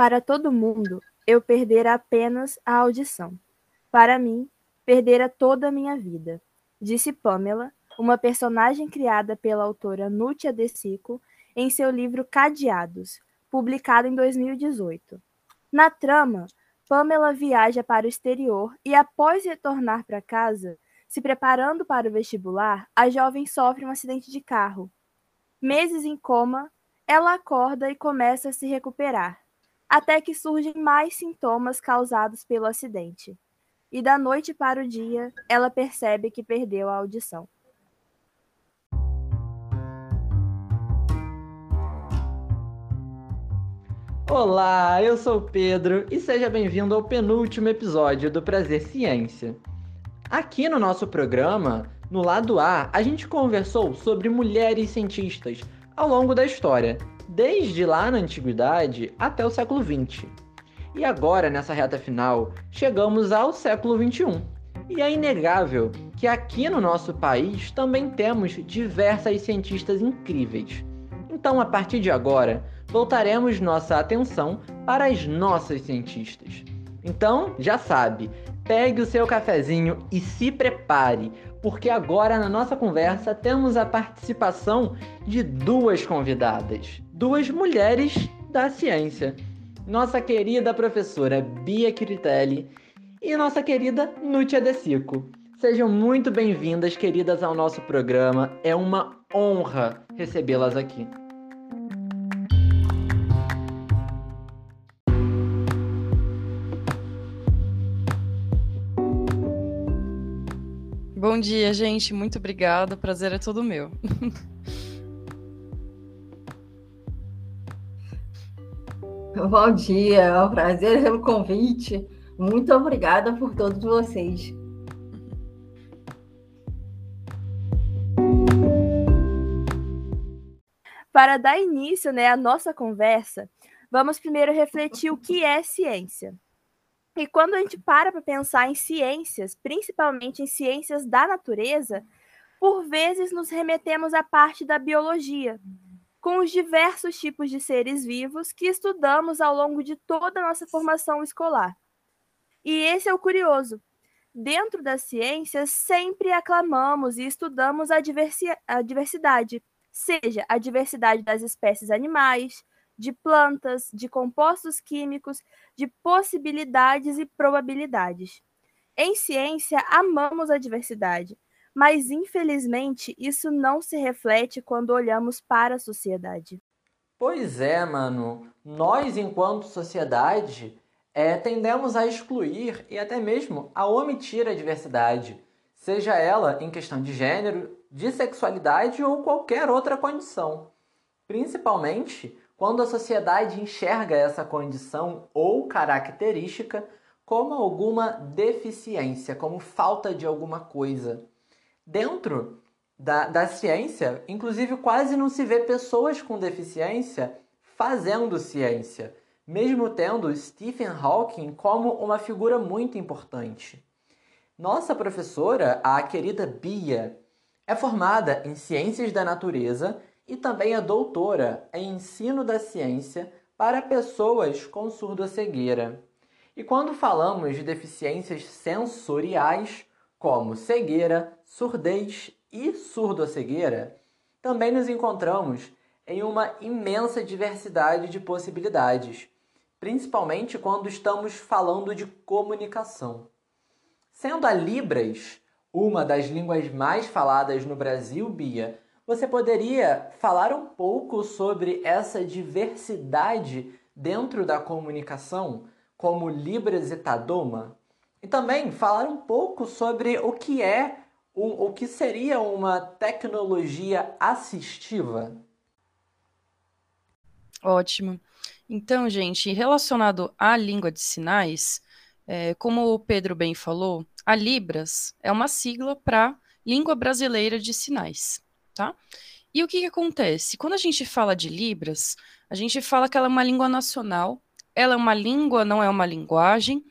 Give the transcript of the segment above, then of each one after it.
Para todo mundo, eu perdera apenas a audição. Para mim, perdera toda a minha vida, disse Pamela, uma personagem criada pela autora Nútia De Sico em seu livro Cadeados, publicado em 2018. Na trama, Pamela viaja para o exterior e, após retornar para casa, se preparando para o vestibular, a jovem sofre um acidente de carro. Meses em coma, ela acorda e começa a se recuperar, até que surgem mais sintomas causados pelo acidente. E da noite para o dia, ela percebe que perdeu a audição. Olá, eu sou o Pedro e seja bem-vindo ao penúltimo episódio do Prazer Ciência. Aqui no nosso programa, no lado A, a gente conversou sobre mulheres cientistas ao longo da história, desde lá na antiguidade até o século XX. E agora, nessa reta final, chegamos ao século XXI. E é inegável que aqui no nosso país também temos diversas cientistas incríveis. Então, a partir de agora, voltaremos nossa atenção para as nossas cientistas. Então, já sabe, pegue o seu cafezinho e se prepare, porque agora na nossa conversa temos a participação de duas convidadas, duas mulheres da ciência. Nossa querida professora Bia Critelli e nossa querida Nútia De Sico. Sejam muito bem-vindas, queridas, ao nosso programa. É uma honra recebê-las aqui. Bom dia, gente. Muito obrigada. O prazer é todo meu. Bom dia, é um prazer pelo convite. Muito obrigada por todos vocês. Para dar início né, à nossa conversa, vamos primeiro refletir o que é ciência. E quando a gente para para pensar em ciências, principalmente em ciências da natureza, por vezes nos remetemos à parte da biologia, com os diversos tipos de seres vivos que estudamos ao longo de toda a nossa formação escolar. E esse é o curioso. Dentro das ciências, sempre aclamamos e estudamos a, diversi a diversidade, seja a diversidade das espécies animais, de plantas, de compostos químicos, de possibilidades e probabilidades. Em ciência, amamos a diversidade, mas infelizmente isso não se reflete quando olhamos para a sociedade. Pois é, mano. Nós, enquanto sociedade, é, tendemos a excluir e até mesmo a omitir a diversidade, seja ela em questão de gênero, de sexualidade ou qualquer outra condição. Principalmente quando a sociedade enxerga essa condição ou característica como alguma deficiência, como falta de alguma coisa. Dentro da, da ciência, inclusive, quase não se vê pessoas com deficiência fazendo ciência, mesmo tendo Stephen Hawking como uma figura muito importante. Nossa professora, a querida Bia, é formada em Ciências da Natureza e também é doutora em ensino da ciência para pessoas com surdo-cegueira. E quando falamos de deficiências sensoriais, como cegueira, surdez e surdo-cegueira, também nos encontramos em uma imensa diversidade de possibilidades, principalmente quando estamos falando de comunicação. Sendo a Libras uma das línguas mais faladas no Brasil, Bia, você poderia falar um pouco sobre essa diversidade dentro da comunicação, como Libras e Tadoma? E também falar um pouco sobre o que é, o, o que seria uma tecnologia assistiva? Ótimo. Então, gente, relacionado à língua de sinais, é, como o Pedro bem falou, a Libras é uma sigla para Língua Brasileira de Sinais tá? E o que, que acontece? Quando a gente fala de Libras, a gente fala que ela é uma língua nacional, ela é uma língua, não é uma linguagem,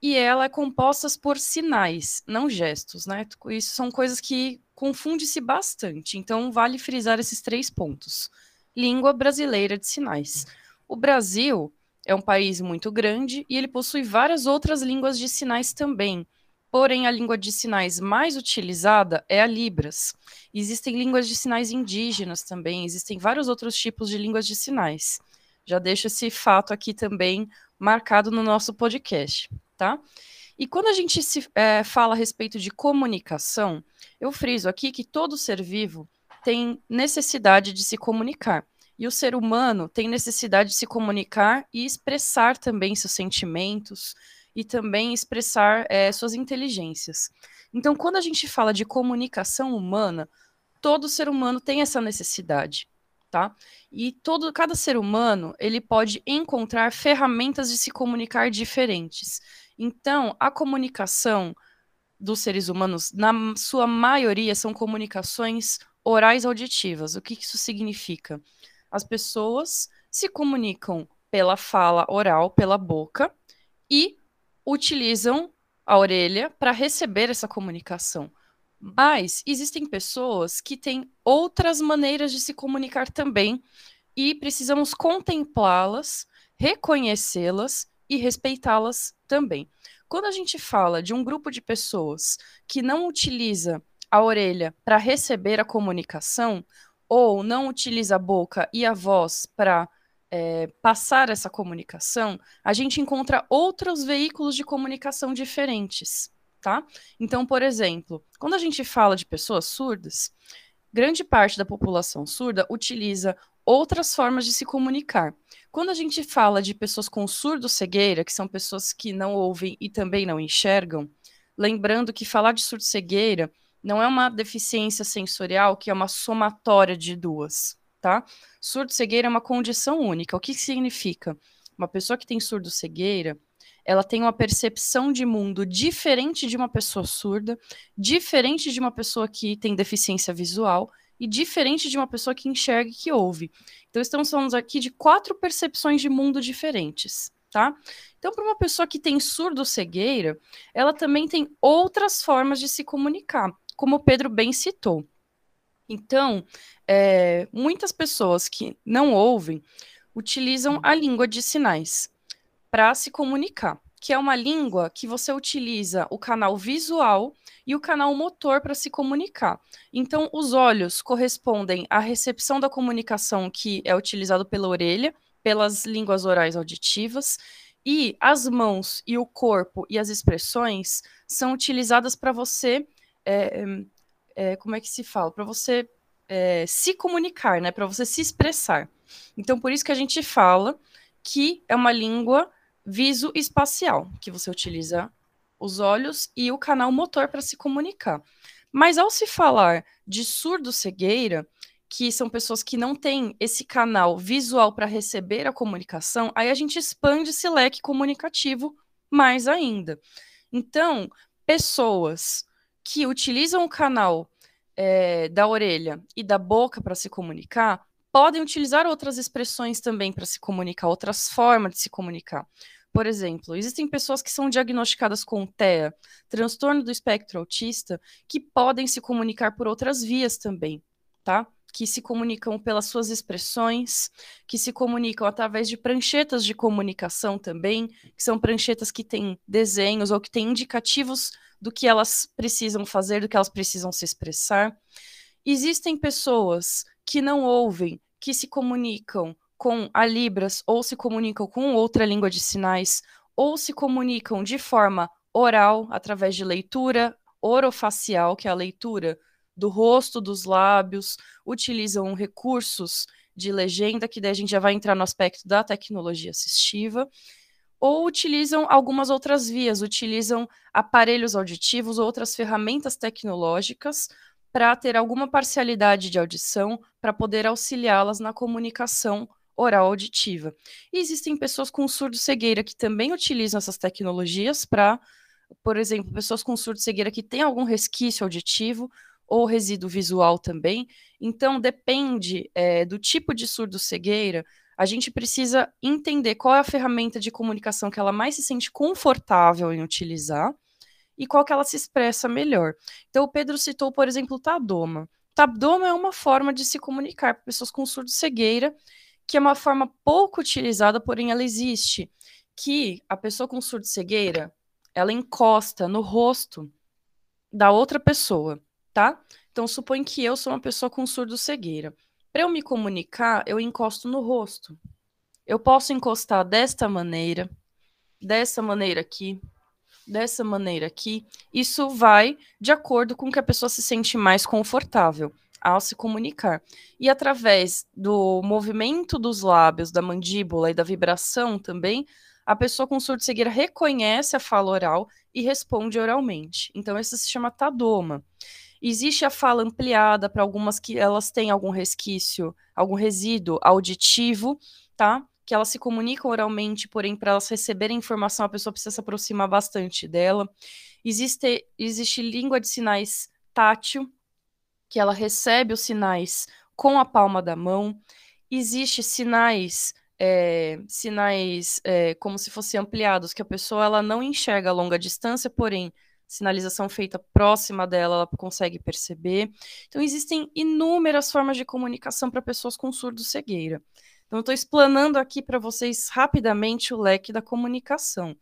e ela é composta por sinais, não gestos, né? Isso são coisas que confunde-se bastante, então vale frisar esses três pontos. Língua brasileira de sinais. O Brasil é um país muito grande e ele possui várias outras línguas de sinais também. Porém, a língua de sinais mais utilizada é a Libras. Existem línguas de sinais indígenas também, existem vários outros tipos de línguas de sinais. Já deixo esse fato aqui também marcado no nosso podcast, tá? E quando a gente se, é, fala a respeito de comunicação, eu friso aqui que todo ser vivo tem necessidade de se comunicar. E o ser humano tem necessidade de se comunicar e expressar também seus sentimentos e também expressar é, suas inteligências. Então, quando a gente fala de comunicação humana, todo ser humano tem essa necessidade, tá? E todo cada ser humano ele pode encontrar ferramentas de se comunicar diferentes. Então, a comunicação dos seres humanos, na sua maioria, são comunicações orais auditivas. O que isso significa? As pessoas se comunicam pela fala oral, pela boca, e utilizam a orelha para receber essa comunicação. Mas existem pessoas que têm outras maneiras de se comunicar também e precisamos contemplá-las, reconhecê-las e respeitá-las também. Quando a gente fala de um grupo de pessoas que não utiliza a orelha para receber a comunicação, ou não utiliza a boca e a voz para é, passar essa comunicação, a gente encontra outros veículos de comunicação diferentes, tá? Então, por exemplo, quando a gente fala de pessoas surdas, grande parte da população surda utiliza outras formas de se comunicar. Quando a gente fala de pessoas com surdo-cegueira, que são pessoas que não ouvem e também não enxergam, lembrando que falar de surdo-cegueira não é uma deficiência sensorial que é uma somatória de duas, tá? Surdo-cegueira é uma condição única. O que significa? Uma pessoa que tem surdo-cegueira, ela tem uma percepção de mundo diferente de uma pessoa surda, diferente de uma pessoa que tem deficiência visual e diferente de uma pessoa que enxerga e que ouve. Então, estamos falando aqui de quatro percepções de mundo diferentes, tá? Então, para uma pessoa que tem surdo-cegueira, ela também tem outras formas de se comunicar como o Pedro bem citou. Então, é, muitas pessoas que não ouvem utilizam a língua de sinais para se comunicar, que é uma língua que você utiliza o canal visual e o canal motor para se comunicar. Então, os olhos correspondem à recepção da comunicação que é utilizado pela orelha, pelas línguas orais auditivas, e as mãos e o corpo e as expressões são utilizadas para você é, é, como é que se fala? Para você é, se comunicar, né? Para você se expressar. Então, por isso que a gente fala que é uma língua viso-espacial, que você utiliza os olhos e o canal motor para se comunicar. Mas ao se falar de surdo-cegueira, que são pessoas que não têm esse canal visual para receber a comunicação, aí a gente expande esse leque comunicativo mais ainda. Então, pessoas que utilizam o canal é, da orelha e da boca para se comunicar podem utilizar outras expressões também para se comunicar, outras formas de se comunicar. Por exemplo, existem pessoas que são diagnosticadas com TEA, transtorno do espectro autista, que podem se comunicar por outras vias também, tá? Que se comunicam pelas suas expressões, que se comunicam através de pranchetas de comunicação também, que são pranchetas que têm desenhos ou que têm indicativos do que elas precisam fazer, do que elas precisam se expressar. Existem pessoas que não ouvem, que se comunicam com a Libras ou se comunicam com outra língua de sinais ou se comunicam de forma oral, através de leitura orofacial, que é a leitura do rosto, dos lábios, utilizam recursos de legenda, que daí a gente já vai entrar no aspecto da tecnologia assistiva, ou utilizam algumas outras vias, utilizam aparelhos auditivos ou outras ferramentas tecnológicas para ter alguma parcialidade de audição, para poder auxiliá-las na comunicação oral auditiva. E existem pessoas com surdo-cegueira que também utilizam essas tecnologias para, por exemplo, pessoas com surdo-cegueira que têm algum resquício auditivo ou resíduo visual também. Então, depende é, do tipo de surdo-cegueira, a gente precisa entender qual é a ferramenta de comunicação que ela mais se sente confortável em utilizar e qual que ela se expressa melhor. Então, o Pedro citou, por exemplo, o Tabdoma. Tabdoma é uma forma de se comunicar para pessoas com surdo-cegueira que é uma forma pouco utilizada, porém ela existe, que a pessoa com surdo-cegueira, ela encosta no rosto da outra pessoa, tá? Então, supõe que eu sou uma pessoa com surdo-cegueira. Para eu me comunicar, eu encosto no rosto. Eu posso encostar desta maneira, dessa maneira aqui, dessa maneira aqui. Isso vai de acordo com que a pessoa se sente mais confortável ao se comunicar. E através do movimento dos lábios, da mandíbula e da vibração também, a pessoa com surdo-cegueira reconhece a fala oral e responde oralmente. Então, isso se chama tadoma. Existe a fala ampliada para algumas que elas têm algum resquício, algum resíduo auditivo, tá? Que elas se comunicam oralmente, porém, para elas receberem informação, a pessoa precisa se aproximar bastante dela. Existe, existe língua de sinais tátil, que ela recebe os sinais com a palma da mão. Existe sinais é, sinais é, como se fossem ampliados, que a pessoa ela não enxerga a longa distância, porém, sinalização feita próxima dela, ela consegue perceber. Então, existem inúmeras formas de comunicação para pessoas com surdo-cegueira. Então, estou explanando aqui para vocês rapidamente o leque da comunicação.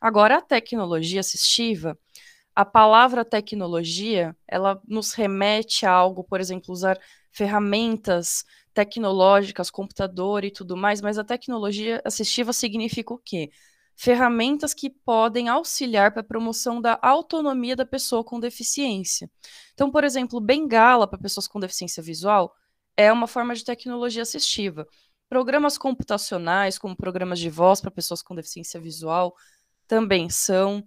Agora, a tecnologia assistiva, a palavra tecnologia, ela nos remete a algo, por exemplo, usar ferramentas tecnológicas, computador e tudo mais, mas a tecnologia assistiva significa o quê? Ferramentas que podem auxiliar para a promoção da autonomia da pessoa com deficiência. Então, por exemplo, bengala para pessoas com deficiência visual é uma forma de tecnologia assistiva. Programas computacionais, como programas de voz para pessoas com deficiência visual, também são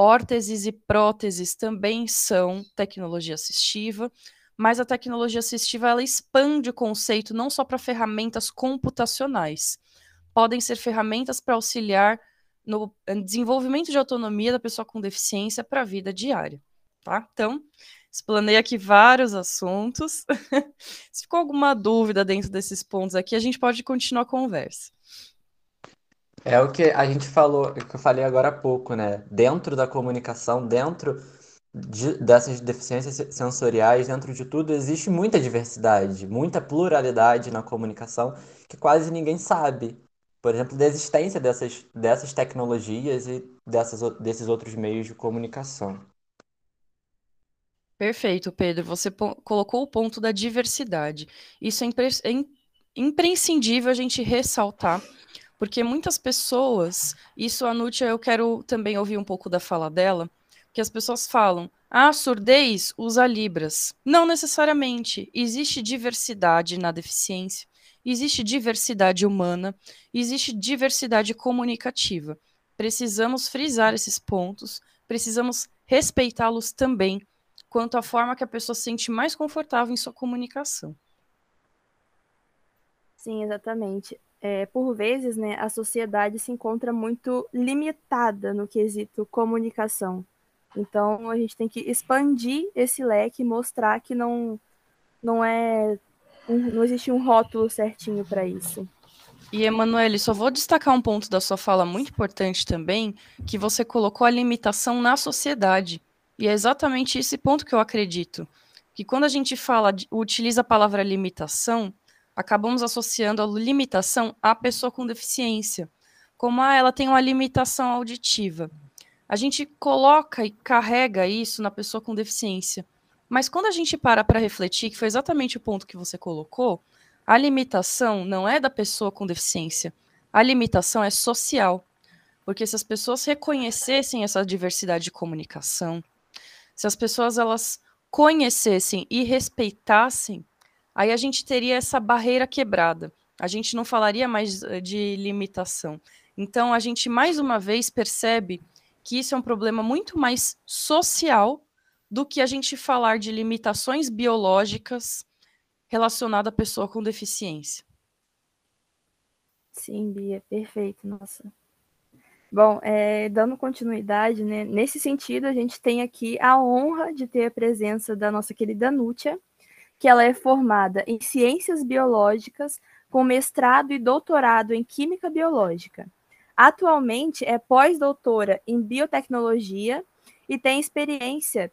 órteses e próteses também são tecnologia assistiva, mas a tecnologia assistiva ela expande o conceito não só para ferramentas computacionais, podem ser ferramentas para auxiliar no desenvolvimento de autonomia da pessoa com deficiência para a vida diária, tá? Então, explanei aqui vários assuntos. Se ficou alguma dúvida dentro desses pontos aqui, a gente pode continuar a conversa. É o que a gente falou, o que eu falei agora há pouco, né? Dentro da comunicação, dentro de, dessas deficiências sensoriais, dentro de tudo, existe muita diversidade, muita pluralidade na comunicação que quase ninguém sabe. Por exemplo, da existência dessas, dessas tecnologias e dessas, desses outros meios de comunicação. Perfeito, Pedro. Você colocou o ponto da diversidade. Isso é, impre é imprescindível a gente ressaltar porque muitas pessoas, isso a Nútia, eu quero também ouvir um pouco da fala dela, que as pessoas falam, ah, surdez usa Libras. Não necessariamente. Existe diversidade na deficiência, existe diversidade humana, existe diversidade comunicativa. Precisamos frisar esses pontos, precisamos respeitá-los também, quanto à forma que a pessoa se sente mais confortável em sua comunicação. Sim, exatamente é, por vezes, né, a sociedade se encontra muito limitada no quesito comunicação. Então, a gente tem que expandir esse leque mostrar que não, não é um, não existe um rótulo certinho para isso. E, Emanuele, só vou destacar um ponto da sua fala muito importante também, que você colocou a limitação na sociedade. E é exatamente esse ponto que eu acredito. Que quando a gente fala, utiliza a palavra limitação, acabamos associando a limitação à pessoa com deficiência, como ah, ela tem uma limitação auditiva. A gente coloca e carrega isso na pessoa com deficiência. Mas quando a gente para para refletir, que foi exatamente o ponto que você colocou, a limitação não é da pessoa com deficiência, a limitação é social. Porque se as pessoas reconhecessem essa diversidade de comunicação, se as pessoas elas conhecessem e respeitassem aí a gente teria essa barreira quebrada. A gente não falaria mais eh, de limitação. Então, a gente mais uma vez percebe que isso é um problema muito mais social do que a gente falar de limitações biológicas relacionadas à pessoa com deficiência. Sim, Bia, perfeito, nossa. Bom, é, dando continuidade, né, nesse sentido, a gente tem aqui a honra de ter a presença da nossa querida Nútia, que ela é formada em Ciências Biológicas, com mestrado e doutorado em Química Biológica. Atualmente é pós-doutora em Biotecnologia e tem experiência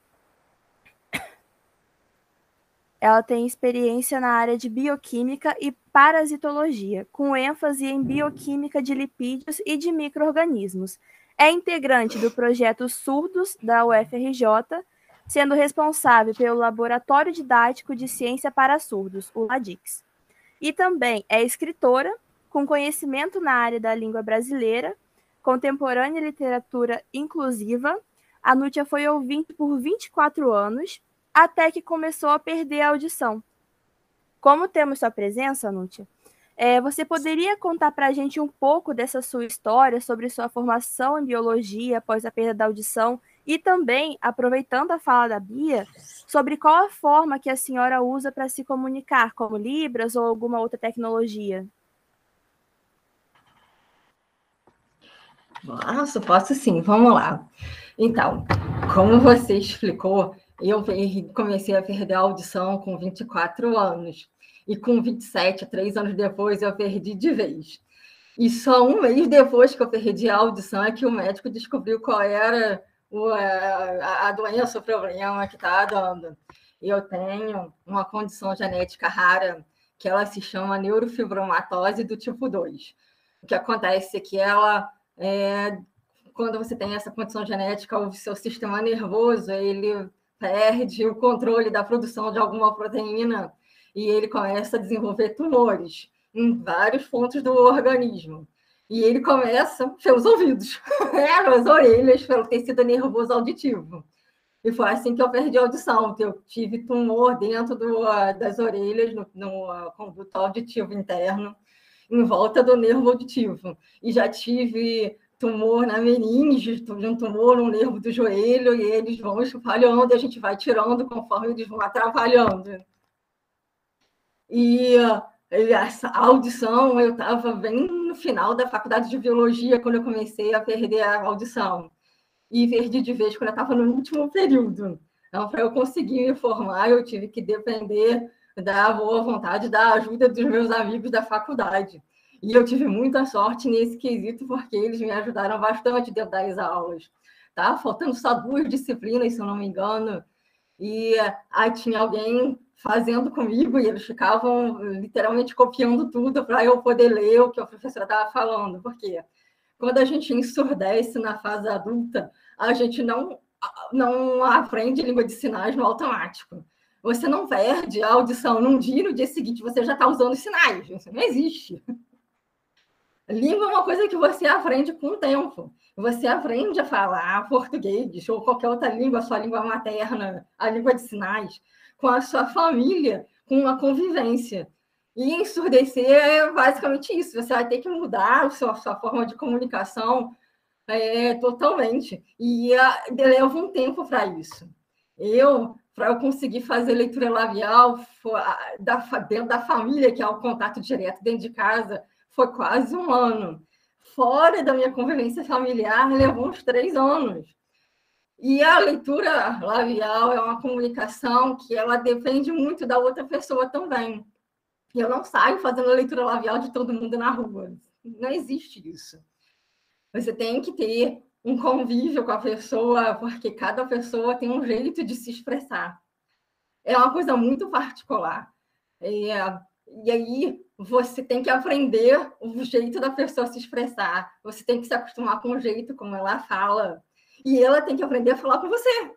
ela tem experiência na área de bioquímica e parasitologia, com ênfase em bioquímica de lipídios e de microorganismos. É integrante do projeto Surdos da UFRJ, sendo responsável pelo Laboratório Didático de Ciência para Surdos, o LADIX. E também é escritora, com conhecimento na área da língua brasileira, contemporânea e literatura inclusiva. A foi ouvinte por 24 anos, até que começou a perder a audição. Como temos sua presença, Nútia, é, você poderia contar para a gente um pouco dessa sua história, sobre sua formação em biologia após a perda da audição e também, aproveitando a fala da Bia, sobre qual a forma que a senhora usa para se comunicar, como Libras ou alguma outra tecnologia? Nossa, posso sim, vamos lá. Então, como você explicou, eu comecei a perder a audição com 24 anos. E com 27, três anos depois, eu perdi de vez. E só um mês depois que eu perdi a audição é que o médico descobriu qual era a, a doença, o problema que está dando. Eu tenho uma condição genética rara que ela se chama neurofibromatose do tipo 2. O que acontece é que ela, é, quando você tem essa condição genética, o seu sistema nervoso ele perde o controle da produção de alguma proteína e ele começa a desenvolver tumores em vários pontos do organismo. E ele começa pelos ouvidos, né? pelas orelhas, pelo tecido nervoso auditivo. E foi assim que eu perdi a audição, que eu tive tumor dentro do, das orelhas, no, no conduto auditivo interno, em volta do nervo auditivo. E já tive tumor na meninge, um tumor no nervo do joelho, e eles vão espalhando, e a gente vai tirando conforme eles vão atrapalhando. E essa audição, eu estava bem final da faculdade de biologia, quando eu comecei a perder a audição. E perdi de vez quando eu estava no último período. Então, para eu conseguir me formar, eu tive que depender da boa vontade, da ajuda dos meus amigos da faculdade. E eu tive muita sorte nesse quesito, porque eles me ajudaram bastante dentro das aulas. Tá? Faltando só duas disciplinas, se eu não me engano. E aí tinha alguém fazendo comigo e eles ficavam literalmente copiando tudo para eu poder ler o que a professora estava falando. Porque quando a gente ensurdece na fase adulta, a gente não, não aprende língua de sinais no automático. Você não perde a audição num dia e no dia seguinte você já está usando os sinais. Isso não existe. Língua é uma coisa que você aprende com o tempo. Você aprende a falar português ou qualquer outra língua, sua língua materna, a língua de sinais, com a sua família, com a convivência. E ensurdecer é basicamente isso. Você vai ter que mudar a sua, a sua forma de comunicação é, totalmente. E a, leva um tempo para isso. Eu, para eu conseguir fazer leitura labial da, dentro da família, que é o contato direto dentro de casa, foi quase um ano. Fora da minha convivência familiar, levou uns três anos. E a leitura labial é uma comunicação que ela depende muito da outra pessoa também. Eu não saio fazendo a leitura labial de todo mundo na rua. Não existe isso. Você tem que ter um convívio com a pessoa, porque cada pessoa tem um jeito de se expressar. É uma coisa muito particular. E, e aí, você tem que aprender o jeito da pessoa se expressar. Você tem que se acostumar com o jeito como ela fala. E ela tem que aprender a falar com você.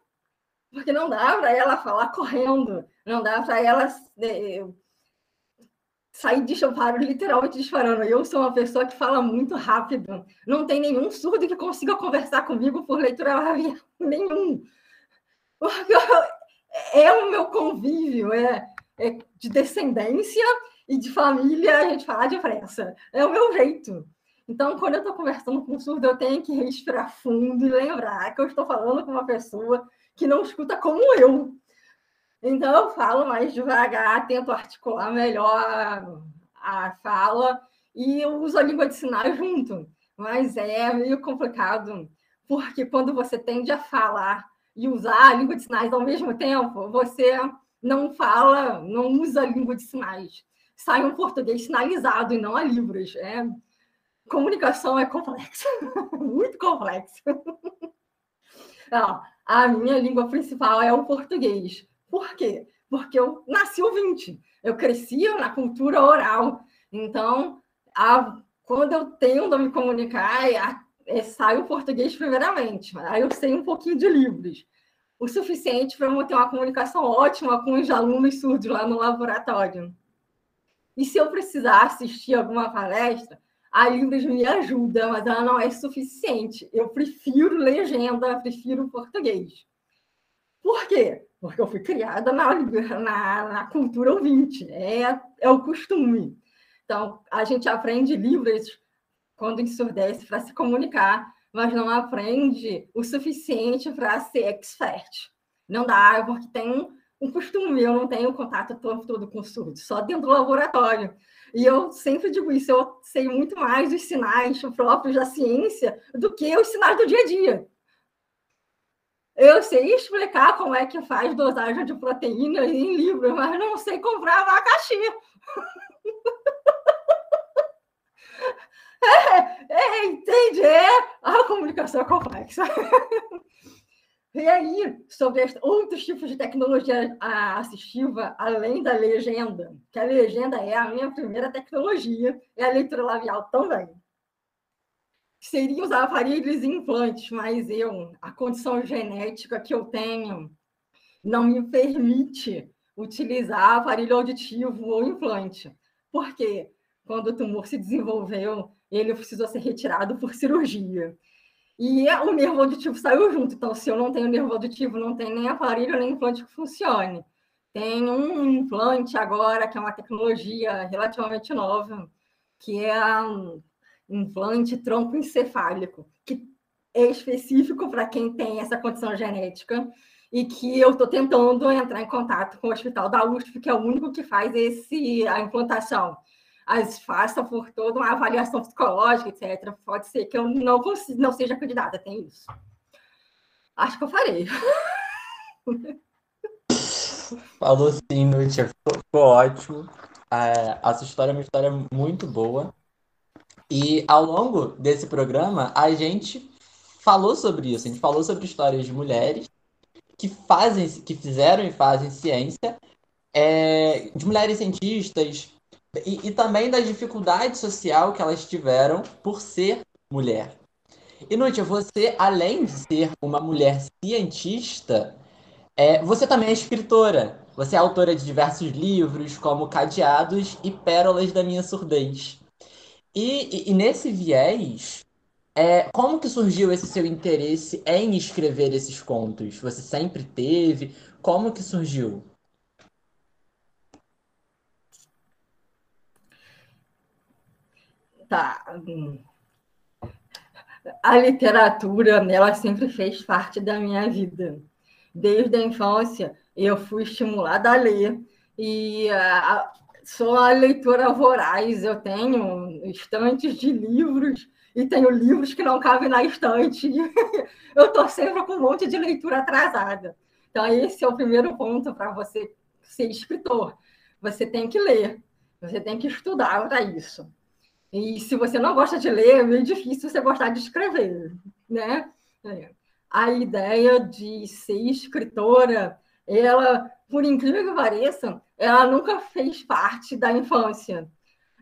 Porque não dá para ela falar correndo. Não dá para ela é, sair disparando, literalmente disparando. Eu sou uma pessoa que fala muito rápido. Não tem nenhum surdo que consiga conversar comigo por leitura nenhum. É o meu convívio, é, é de descendência e de família a gente fala depressa. É o meu jeito. Então, quando eu estou conversando com um surdo, eu tenho que respirar fundo e lembrar que eu estou falando com uma pessoa que não escuta como eu. Então, eu falo mais devagar, tento articular melhor a, fala e uso a língua de sinais junto. Mas é meio complicado, porque quando você tende a falar e usar a língua de sinais ao mesmo tempo, você não fala, não usa a língua de sinais sai um português sinalizado e não a livros. É, comunicação é complexa, muito complexa. Não, a minha língua principal é o português. Por quê? porque eu nasci ouvinte, eu cresci na cultura oral. Então, a, quando eu tendo a me comunicar, a, é, sai o português primeiramente. Aí eu sei um pouquinho de livros, o suficiente para eu ter uma comunicação ótima com os alunos surdos lá no laboratório. E se eu precisar assistir alguma palestra, a Libras me ajuda, mas ela não é suficiente. Eu prefiro legenda, prefiro português. Por quê? Porque eu fui criada na, na, na cultura ouvinte, é, é o costume. Então, a gente aprende Libras quando ensurdece para se comunicar, mas não aprende o suficiente para ser expert. Não dá, porque tem um, um costume, eu não tenho contato todo, todo com surdo, só dentro do laboratório. E eu sempre digo isso, eu sei muito mais dos sinais próprios da ciência do que os sinais do dia a dia. Eu sei explicar como é que faz dosagem de proteína em livros, mas não sei comprar abacaxi. É, é, entende? É a comunicação complexa. E aí, sobre outros tipos de tecnologia assistiva, além da legenda, que a legenda é a minha primeira tecnologia, é a leitura labial também. Seria usar aparelhos e implantes, mas eu, a condição genética que eu tenho, não me permite utilizar aparelho auditivo ou implante. Por quê? Quando o tumor se desenvolveu, ele precisou ser retirado por cirurgia. E o nervo auditivo saiu junto. Então, se eu não tenho nervo auditivo, não tem nem aparelho nem implante que funcione. Tem um implante agora, que é uma tecnologia relativamente nova, que é um implante tronco encefálico, que é específico para quem tem essa condição genética e que eu estou tentando entrar em contato com o Hospital da USP, que é o único que faz esse, a implantação as faça por toda uma avaliação psicológica, etc. Pode ser que eu não, consiga, não seja candidata, tem isso. Acho que eu farei. Falou sim, Nútia, ficou, ótimo. É, a sua história é uma história muito boa. E ao longo desse programa, a gente falou sobre isso. A gente falou sobre histórias de mulheres que fazem, que fizeram e fazem ciência, é, de mulheres cientistas, e, e também da dificuldade social que elas tiveram por ser mulher. E, Nútia, você, além de ser uma mulher cientista, é, você também é escritora. Você é autora de diversos livros, como Cadeados e Pérolas da Minha Surdez. E, e, e nesse viés, é, como que surgiu esse seu interesse em escrever esses contos? Você sempre teve? Como que surgiu? Tá. A literatura, ela sempre fez parte da minha vida. Desde a infância, eu fui estimulada a ler e a, sou a leitora voraz. Eu tenho estantes de livros e tenho livros que não cabem na estante. eu estou sempre com um monte de leitura atrasada. Então, esse é o primeiro ponto para você ser escritor. Você tem que ler, você tem que estudar para isso. E se você não gosta de ler, é meio difícil você gostar de escrever, né? É. A ideia de ser escritora, ela, por incrível que pareça, ela nunca fez parte da infância.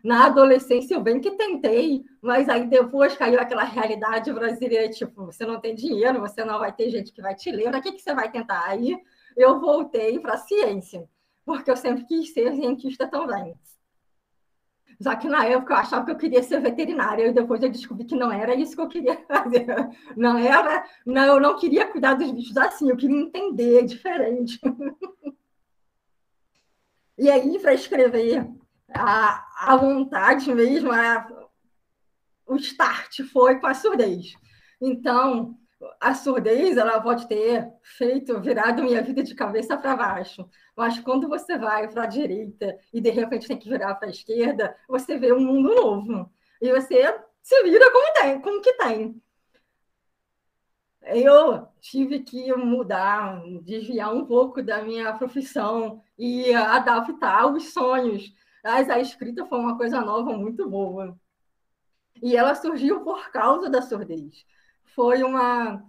Na adolescência eu bem que tentei, mas aí depois caiu aquela realidade brasileira, tipo, você não tem dinheiro, você não vai ter gente que vai te ler, para que, que você vai tentar? Aí eu voltei para a ciência, porque eu sempre quis ser cientista também. Só que na época eu achava que eu queria ser veterinária, e depois eu descobri que não era isso que eu queria fazer. Não era, não, eu não queria cuidar dos bichos assim, eu queria entender diferente. E aí, para escrever, a, a vontade mesmo, a, o start foi com a surdez. Então, a surdez ela pode ter feito, virado minha vida de cabeça para baixo. Mas quando você vai para a direita e de repente tem que virar para a esquerda, você vê um mundo novo. E você se vira como tem, como que tem. Eu tive que mudar, desviar um pouco da minha profissão e adaptar os sonhos. Mas a escrita foi uma coisa nova muito boa. E ela surgiu por causa da surdez foi uma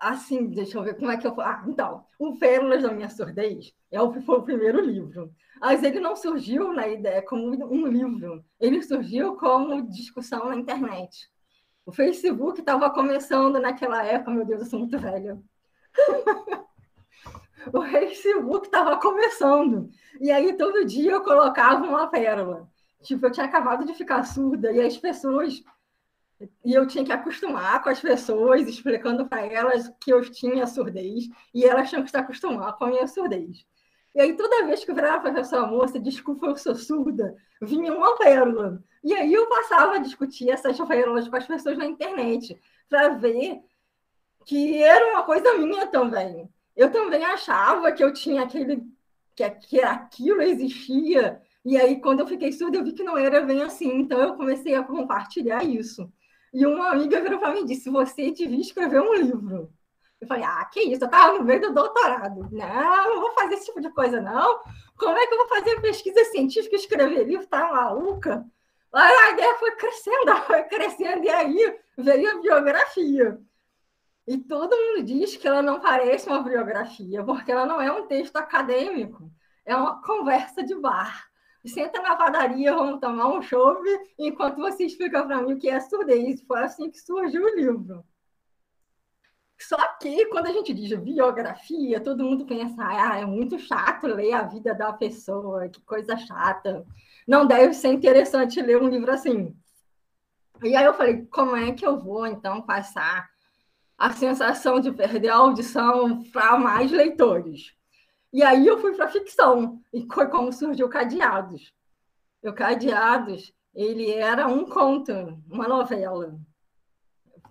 assim, deixa eu ver como é que eu Ah, então, o Pérolas da Minha Surdez é o, foi o primeiro livro. Mas ele não surgiu na ideia como um livro, ele surgiu como discussão na internet. O Facebook estava começando naquela época, meu Deus, eu sou muito velha. o Facebook estava começando. E aí, todo dia eu colocava uma pérola. Tipo, eu tinha acabado de ficar surda e as pessoas. E eu tinha que acostumar com as pessoas, explicando para elas que eu tinha surdez, e elas tinham que se acostumar com a minha surdez. E aí, toda vez que eu virava para essa moça, desculpa, eu sou surda, vinha uma pérola. E aí eu passava a discutir essas pérolas com as pessoas na internet, para ver que era uma coisa minha também. Eu também achava que eu tinha aquele. que, que aquilo existia. E aí, quando eu fiquei surda, eu vi que não era bem assim. Então, eu comecei a compartilhar isso. E uma amiga virou para mim e disse: Você devia escrever um livro. Eu falei, ah, que isso, eu estava no meio do doutorado. Não, não vou fazer esse tipo de coisa, não. Como é que eu vou fazer pesquisa científica escrever livro? Tá maluca? A ideia foi crescendo, foi crescendo, e aí veio a biografia. E todo mundo diz que ela não parece uma biografia, porque ela não é um texto acadêmico, é uma conversa de bar. Senta na padaria, vamos tomar um chove, enquanto você explica para mim o que é surdez. Foi assim que surgiu o livro. Só que quando a gente diz biografia, todo mundo pensa, ah, é muito chato ler a vida da pessoa, que coisa chata. Não deve ser interessante ler um livro assim. E aí eu falei, como é que eu vou então passar a sensação de perder a audição para mais leitores? E aí eu fui para ficção, e foi como surgiu Cadeados. O Cadeados, ele era um conto, uma novela.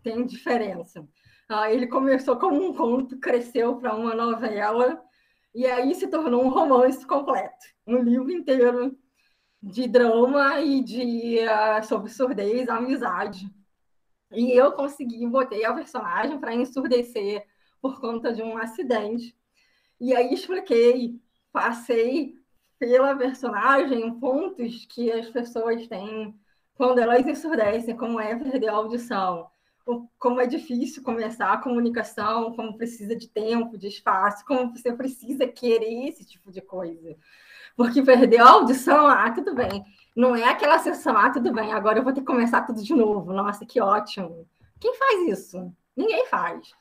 Tem diferença. Ah, ele começou como um conto, cresceu para uma novela, e aí se tornou um romance completo, um livro inteiro de drama e de uh, sobre surdez, amizade. E eu consegui, botei a personagem para ensurdecer por conta de um acidente. E aí expliquei, passei pela personagem pontos que as pessoas têm quando elas ensurdecem, como é perder a audição como é difícil começar a comunicação, como precisa de tempo, de espaço, como você precisa querer esse tipo de coisa. Porque perder a audição, ah, tudo bem. Não é aquela sensação, ah, tudo bem, agora eu vou ter que começar tudo de novo. Nossa, que ótimo. Quem faz isso? Ninguém faz.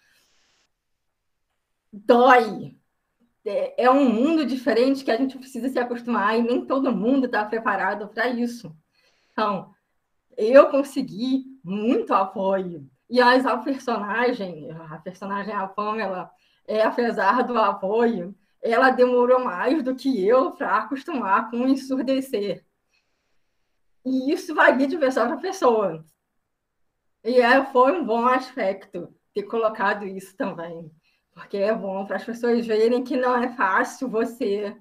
Dói. É, é um mundo diferente que a gente precisa se acostumar e nem todo mundo está preparado para isso. Então, eu consegui muito apoio e as, a personagem, a personagem, a Pamela, é, apesar do apoio, ela demorou mais do que eu para acostumar com ensurdecer. E isso varia de pessoa para pessoa. E é, foi um bom aspecto ter colocado isso também, porque é bom para as pessoas verem que não é fácil você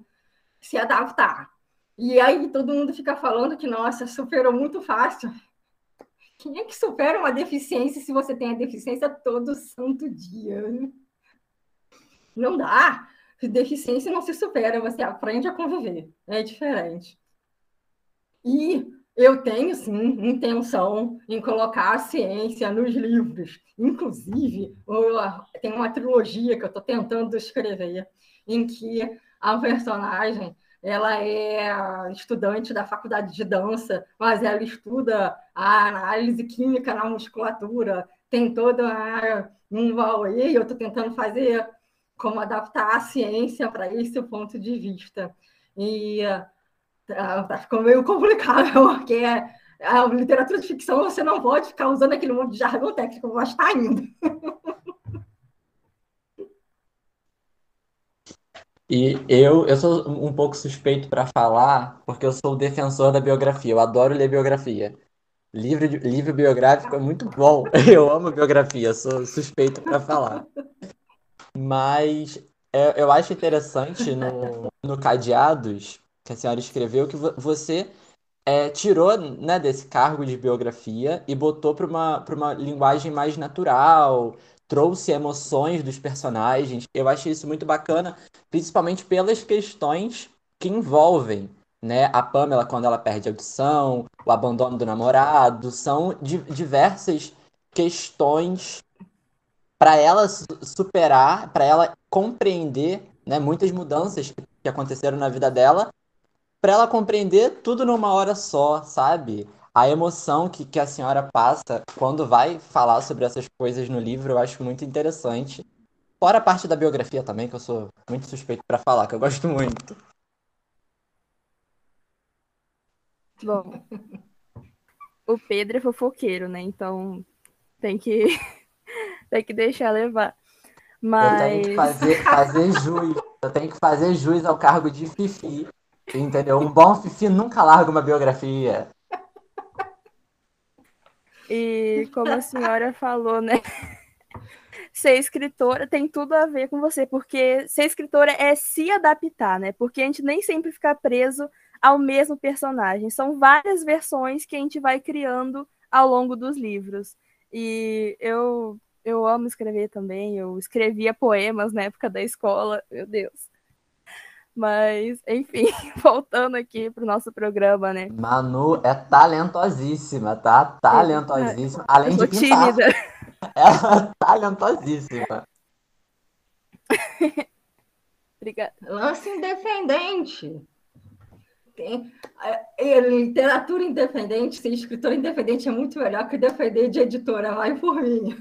se adaptar. E aí todo mundo fica falando que, nossa, superou muito fácil. Quem é que supera uma deficiência se você tem a deficiência todo santo dia? Não dá. Deficiência não se supera, você aprende a conviver. É diferente. E eu tenho, sim, intenção em colocar a ciência nos livros. Inclusive, tem uma trilogia que eu estou tentando escrever, em que a personagem ela é estudante da faculdade de dança, mas ela estuda a análise química na musculatura, tem toda um valor, e eu estou tentando fazer como adaptar a ciência para esse ponto de vista. E tá, tá meio complicado, porque a literatura de ficção você não pode ficar usando aquele monte de jargão técnico, mas está indo. E eu, eu sou um pouco suspeito para falar, porque eu sou defensor da biografia. Eu adoro ler biografia. Livro, livro biográfico é muito bom. Eu amo biografia, sou suspeito para falar. Mas eu, eu acho interessante no, no Cadeados, que a senhora escreveu, que você é, tirou né, desse cargo de biografia e botou para uma, uma linguagem mais natural, trouxe emoções dos personagens. Eu acho isso muito bacana, principalmente pelas questões que envolvem né? A Pamela quando ela perde a audição, o abandono do namorado, são di diversas questões para ela superar, para ela compreender né, muitas mudanças que aconteceram na vida dela, para ela compreender tudo numa hora só, sabe? A emoção que, que a senhora passa quando vai falar sobre essas coisas no livro, eu acho muito interessante. Fora a parte da biografia também, que eu sou muito suspeito para falar, que eu gosto muito. Bom, o Pedro é fofoqueiro, né? Então tem que tem que deixar levar. Mas... Eu tenho que fazer, fazer jus. Eu tenho que fazer jus ao cargo de Fifi. Entendeu? Um bom Fifi nunca larga uma biografia. E como a senhora falou, né? Ser escritora tem tudo a ver com você, porque ser escritora é se adaptar, né? Porque a gente nem sempre fica preso ao mesmo personagem. São várias versões que a gente vai criando ao longo dos livros. E eu eu amo escrever também. Eu escrevia poemas na época da escola, meu Deus. Mas, enfim, voltando aqui pro nosso programa, né? Manu é talentosíssima, tá? Talentosíssima. Além eu de pintar. tímida. Ela é talentosíssima. Obrigada. Lance independente. Tem, é, literatura independente, ser escritor independente é muito melhor que defender de editora, vai por mim.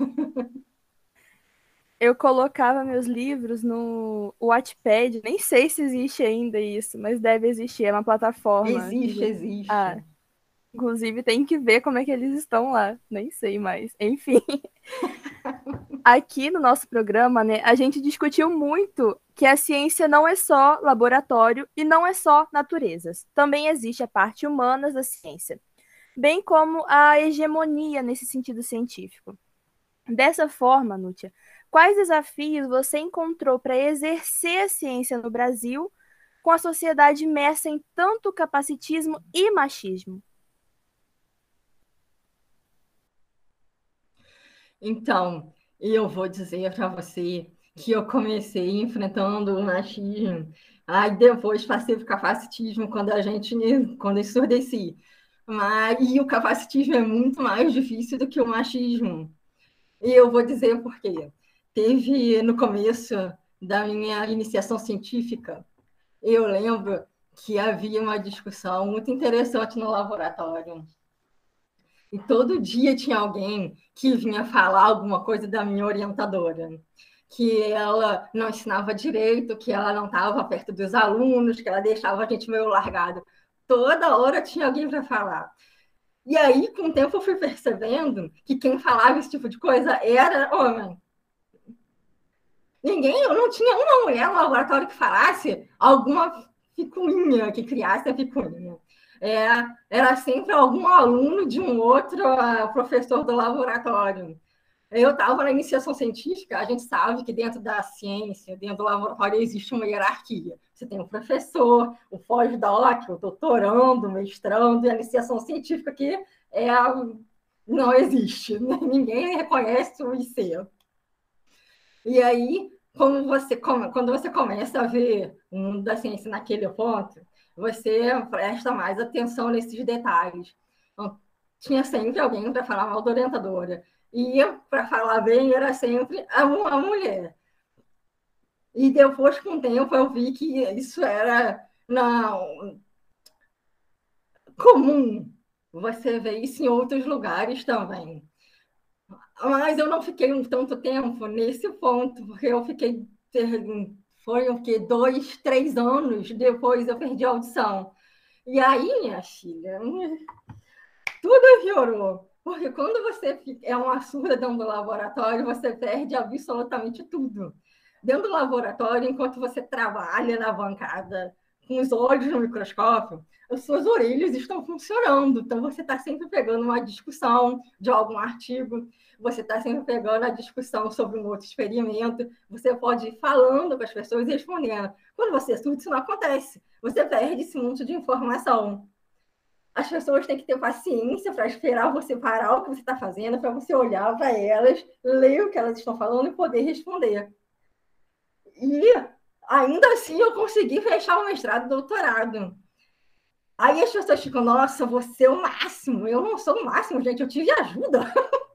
Eu colocava meus livros no Wattpad, nem sei se existe ainda isso, mas deve existir, é uma plataforma. Existe, existe. Ah, inclusive tem que ver como é que eles estão lá, nem sei mais. Enfim. Aqui no nosso programa, né, a gente discutiu muito que a ciência não é só laboratório e não é só naturezas. Também existe a parte humana da ciência, bem como a hegemonia nesse sentido científico. Dessa forma, Nútia, quais desafios você encontrou para exercer a ciência no Brasil com a sociedade imersa em tanto capacitismo e machismo? Então, eu vou dizer para você que eu comecei enfrentando o machismo, aí depois passei para o capacitismo quando a gente quando ensurdeci. Mas, e o capacitismo é muito mais difícil do que o machismo. E eu vou dizer por quê. Teve no começo da minha iniciação científica, eu lembro que havia uma discussão muito interessante no laboratório. E todo dia tinha alguém que vinha falar alguma coisa da minha orientadora que ela não ensinava direito, que ela não estava perto dos alunos, que ela deixava a gente meio largado. Toda hora tinha alguém para falar. E aí, com o tempo, eu fui percebendo que quem falava esse tipo de coisa era homem. Ninguém, eu não tinha uma mulher no laboratório que falasse alguma picuinha, que criasse a picuinha. É, era sempre algum aluno de um outro uh, professor do laboratório. Eu estava na iniciação científica, a gente sabe que dentro da ciência, dentro do laboratório, existe uma hierarquia. Você tem o professor, o pós-doc, o doutorando, o mestrando, e a iniciação científica que é não existe. Ninguém reconhece o IC. E aí, como você, quando você começa a ver o mundo da ciência naquele ponto, você presta mais atenção nesses detalhes. Então, tinha sempre alguém para falar mal da orientadora e, para falar bem, era sempre a, a mulher. E depois, com o tempo, eu vi que isso era não, comum. Você vê isso em outros lugares também. Mas eu não fiquei um tanto tempo nesse ponto, porque eu fiquei. Foi o quê? Dois, três anos depois eu perdi a audição. E aí, minha filha, tudo piorou. Porque quando você é uma surda dentro do laboratório, você perde absolutamente tudo. Dentro do laboratório, enquanto você trabalha na bancada, com os olhos no microscópio, as suas orelhas estão funcionando. Então, você está sempre pegando uma discussão de algum artigo, você está sempre pegando a discussão sobre um outro experimento, você pode ir falando com as pessoas e respondendo. Quando você surdo, isso não acontece. Você perde esse monte de informação as pessoas têm que ter paciência para esperar você parar o que você está fazendo, para você olhar para elas, ler o que elas estão falando e poder responder. E ainda assim eu consegui fechar o mestrado e doutorado. Aí as pessoas ficam, nossa, você é o máximo. Eu não sou o máximo, gente, eu tive ajuda.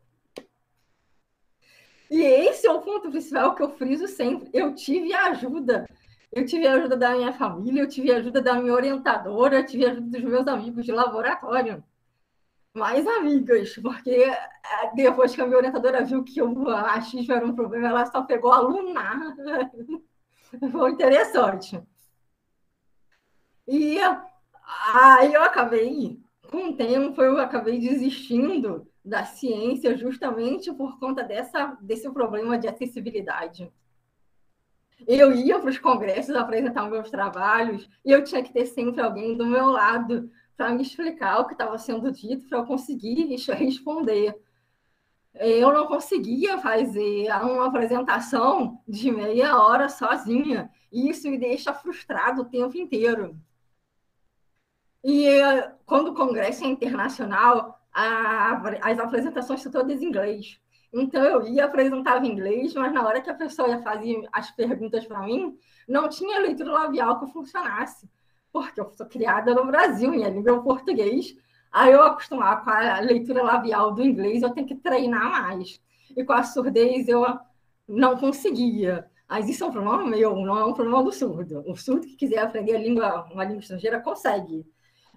e esse é o ponto principal que eu friso sempre. Eu tive ajuda. Eu tive a ajuda da minha família, eu tive a ajuda da minha orientadora, eu tive a ajuda dos meus amigos de laboratório. Mais amigas, porque é, depois que a minha orientadora viu que o achismo era um problema, ela só pegou alunar. Foi interessante. E aí eu acabei, com o tempo, eu acabei desistindo da ciência justamente por conta dessa, desse problema de acessibilidade. Eu ia para os congressos apresentar meus trabalhos e eu tinha que ter sempre alguém do meu lado para me explicar o que estava sendo dito para eu conseguir responder. Eu não conseguia fazer uma apresentação de meia hora sozinha. E isso me deixa frustrado o tempo inteiro. E quando o congresso é internacional, a, as apresentações são todas em inglês. Então eu ia apresentava em inglês, mas na hora que a pessoa ia fazer as perguntas para mim, não tinha leitura labial que funcionasse, porque eu sou criada no Brasil, minha língua é português. Aí eu acostumar com a leitura labial do inglês, eu tenho que treinar mais. E com a surdez eu não conseguia. Mas isso é um problema meu, não é um problema do surdo. O surdo que quiser aprender a língua, uma língua estrangeira consegue.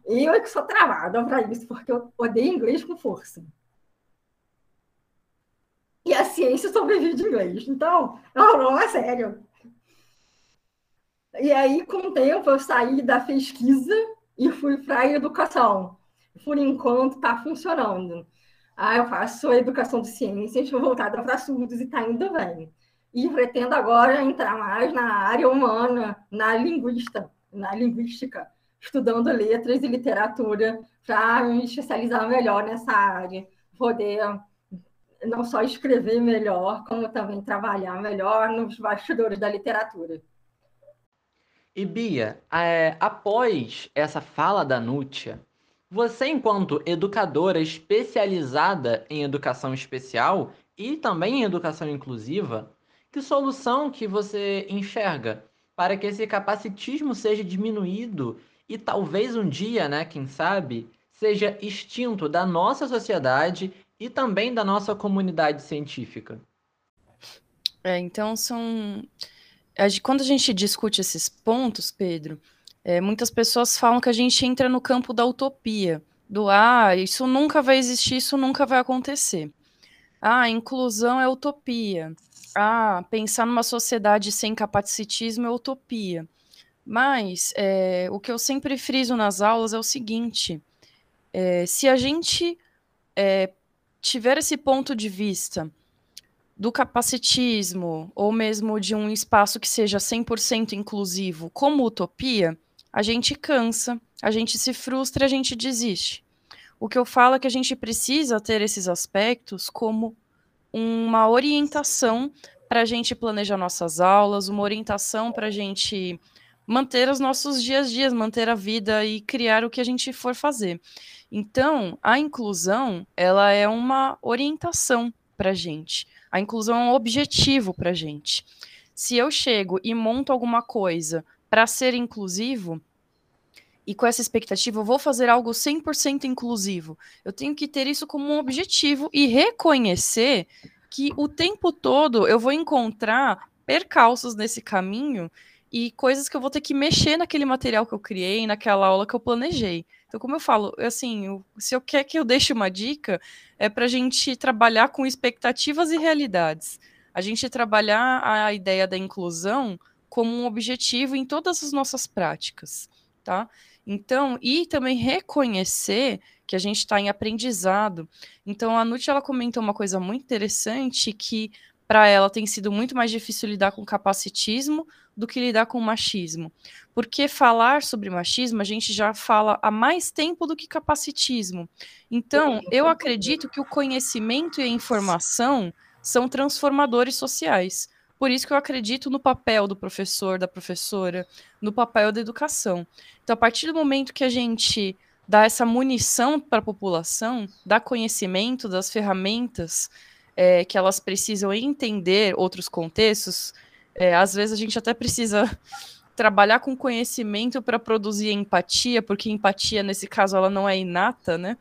Eu é que sou travada para isso, porque eu odeio inglês com força. E a ciência sobrevive de inglês. Então, é um problema sério. E aí, com o tempo, eu saí da pesquisa e fui para a educação. Por enquanto, está funcionando. Ah, eu faço a educação de ciências voltada para surdos e está indo bem. E pretendo agora entrar mais na área humana, na linguista, na linguística, estudando letras e literatura para me especializar melhor nessa área, poder não só escrever melhor, como também trabalhar melhor nos bastidores da literatura. E Bia, é, após essa fala da Nútia, você, enquanto educadora especializada em educação especial e também em educação inclusiva, que solução que você enxerga para que esse capacitismo seja diminuído e talvez um dia, né, quem sabe, seja extinto da nossa sociedade e também da nossa comunidade científica. É, então são. Quando a gente discute esses pontos, Pedro, é, muitas pessoas falam que a gente entra no campo da utopia, do ah, isso nunca vai existir, isso nunca vai acontecer. Ah, inclusão é utopia. Ah, pensar numa sociedade sem capacitismo é utopia. Mas é, o que eu sempre friso nas aulas é o seguinte: é, se a gente é, tiver esse ponto de vista do capacitismo, ou mesmo de um espaço que seja 100% inclusivo, como utopia, a gente cansa, a gente se frustra, a gente desiste. O que eu falo é que a gente precisa ter esses aspectos como uma orientação para a gente planejar nossas aulas, uma orientação para a gente manter os nossos dias a dias, manter a vida e criar o que a gente for fazer. Então, a inclusão, ela é uma orientação para a gente. A inclusão é um objetivo para a gente. Se eu chego e monto alguma coisa para ser inclusivo, e com essa expectativa eu vou fazer algo 100% inclusivo, eu tenho que ter isso como um objetivo e reconhecer que o tempo todo eu vou encontrar percalços nesse caminho e coisas que eu vou ter que mexer naquele material que eu criei, naquela aula que eu planejei. Então, como eu falo, assim, se eu quer que eu deixe uma dica, é para a gente trabalhar com expectativas e realidades. A gente trabalhar a ideia da inclusão como um objetivo em todas as nossas práticas, tá? Então, e também reconhecer que a gente está em aprendizado. Então, a Nuti, ela comentou uma coisa muito interessante que para ela tem sido muito mais difícil lidar com capacitismo do que lidar com machismo. Porque falar sobre machismo a gente já fala há mais tempo do que capacitismo. Então, eu acredito que o conhecimento e a informação são transformadores sociais. Por isso que eu acredito no papel do professor, da professora, no papel da educação. Então, a partir do momento que a gente dá essa munição para a população, dá conhecimento das ferramentas é, que elas precisam entender outros contextos, é, às vezes a gente até precisa trabalhar com conhecimento para produzir empatia, porque empatia, nesse caso, ela não é inata, né?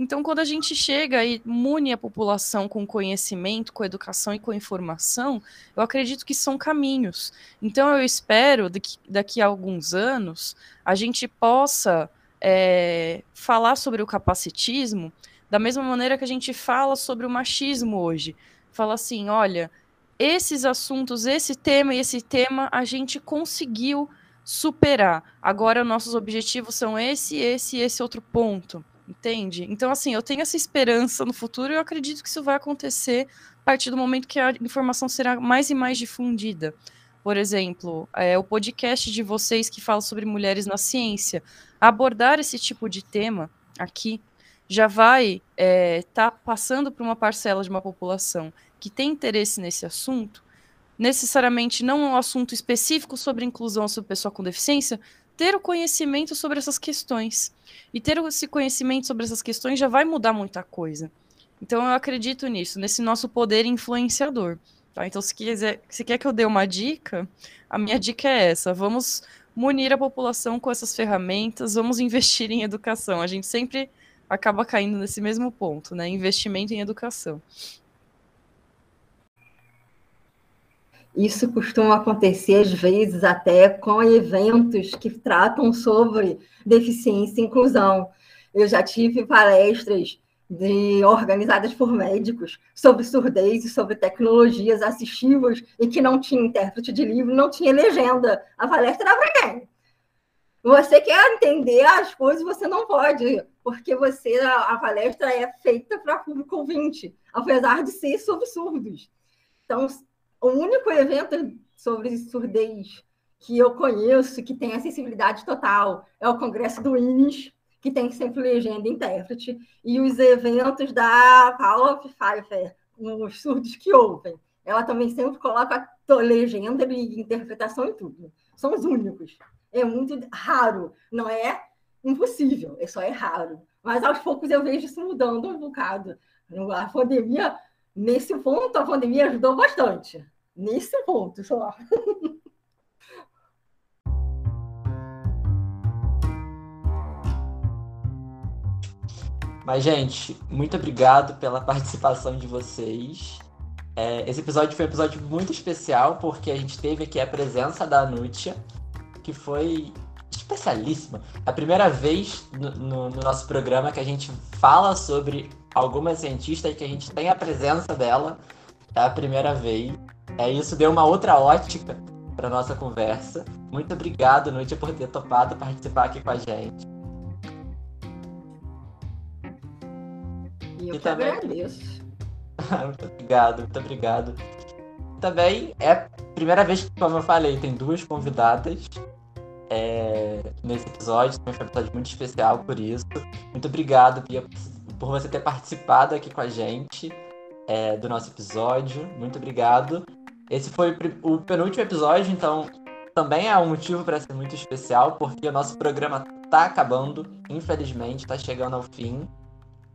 Então, quando a gente chega e mune a população com conhecimento, com educação e com informação, eu acredito que são caminhos. Então, eu espero que daqui a alguns anos a gente possa é, falar sobre o capacitismo da mesma maneira que a gente fala sobre o machismo hoje. Fala assim: olha, esses assuntos, esse tema e esse tema, a gente conseguiu superar. Agora, nossos objetivos são esse, esse e esse outro ponto. Entende? Então, assim, eu tenho essa esperança no futuro e eu acredito que isso vai acontecer a partir do momento que a informação será mais e mais difundida. Por exemplo, é, o podcast de vocês que fala sobre mulheres na ciência, abordar esse tipo de tema aqui já vai estar é, tá passando para uma parcela de uma população que tem interesse nesse assunto, necessariamente não um assunto específico sobre inclusão sobre pessoa com deficiência, ter o conhecimento sobre essas questões. E ter esse conhecimento sobre essas questões já vai mudar muita coisa. Então eu acredito nisso, nesse nosso poder influenciador. Tá? Então, se, quiser, se quer que eu dê uma dica, a minha dica é essa: vamos munir a população com essas ferramentas, vamos investir em educação. A gente sempre acaba caindo nesse mesmo ponto, né? Investimento em educação. Isso costuma acontecer, às vezes, até com eventos que tratam sobre deficiência e inclusão. Eu já tive palestras de, organizadas por médicos sobre surdez e sobre tecnologias assistivas e que não tinha intérprete de livro, não tinha legenda. A palestra era para quem? Você quer entender as coisas, você não pode, porque você a, a palestra é feita para público ouvinte, apesar de ser sobre surdos. Então, o único evento sobre surdez que eu conheço que tem acessibilidade total é o Congresso do INES, que tem sempre legenda e intérprete, e os eventos da Paula Pfeiffer, os surdos que ouvem. Ela também sempre coloca legenda e interpretação e tudo. São os únicos. É muito raro, não é impossível, é só é raro. Mas aos poucos eu vejo isso mudando um bocado. A pandemia Nesse ponto, a pandemia ajudou bastante. Nesse ponto só. Mas, gente, muito obrigado pela participação de vocês. É, esse episódio foi um episódio muito especial porque a gente teve aqui a presença da Nútia, que foi especialíssima. É a primeira vez no, no, no nosso programa que a gente fala sobre alguma cientista e que a gente tem a presença dela. É a primeira vez. É isso deu uma outra ótica para nossa conversa. Muito obrigado, Nútia, por ter topado participar aqui com a gente. E eu e também... agradeço. muito obrigado, muito obrigado. Também é a primeira vez que, como eu falei, tem duas convidadas é, nesse episódio. Foi um episódio muito especial por isso. Muito obrigado, Pia, por você ter participado aqui com a gente é, do nosso episódio. Muito obrigado. Esse foi o penúltimo episódio, então também é um motivo para ser muito especial, porque o nosso programa está acabando, infelizmente, está chegando ao fim.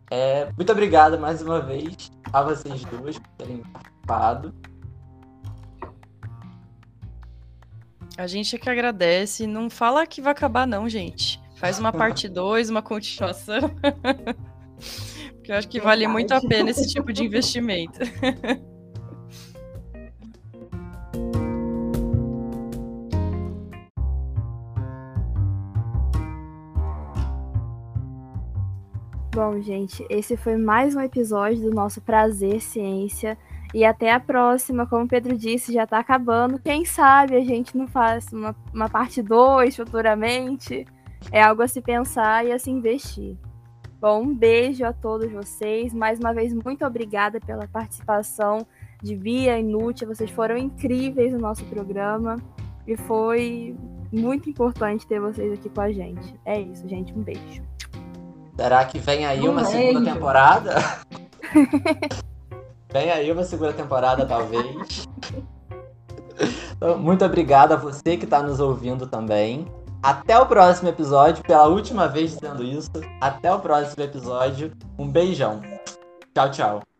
É, muito obrigado mais uma vez a vocês duas por terem participado. A gente é que agradece. Não fala que vai acabar, não, gente. Faz uma parte 2, uma continuação. Porque eu acho que vale muito a pena esse tipo de investimento. Bom, gente, esse foi mais um episódio do nosso Prazer Ciência. E até a próxima. Como o Pedro disse, já está acabando. Quem sabe a gente não faz uma, uma parte 2 futuramente. É algo a se pensar e a se investir. Bom, um beijo a todos vocês. Mais uma vez, muito obrigada pela participação de Bia e Nútia. Vocês foram incríveis no nosso programa. E foi muito importante ter vocês aqui com a gente. É isso, gente. Um beijo. Será que vem aí um uma beijo. segunda temporada? vem aí uma segunda temporada, talvez. Então, muito obrigado a você que está nos ouvindo também. Até o próximo episódio, pela última vez dizendo isso. Até o próximo episódio. Um beijão. Tchau, tchau.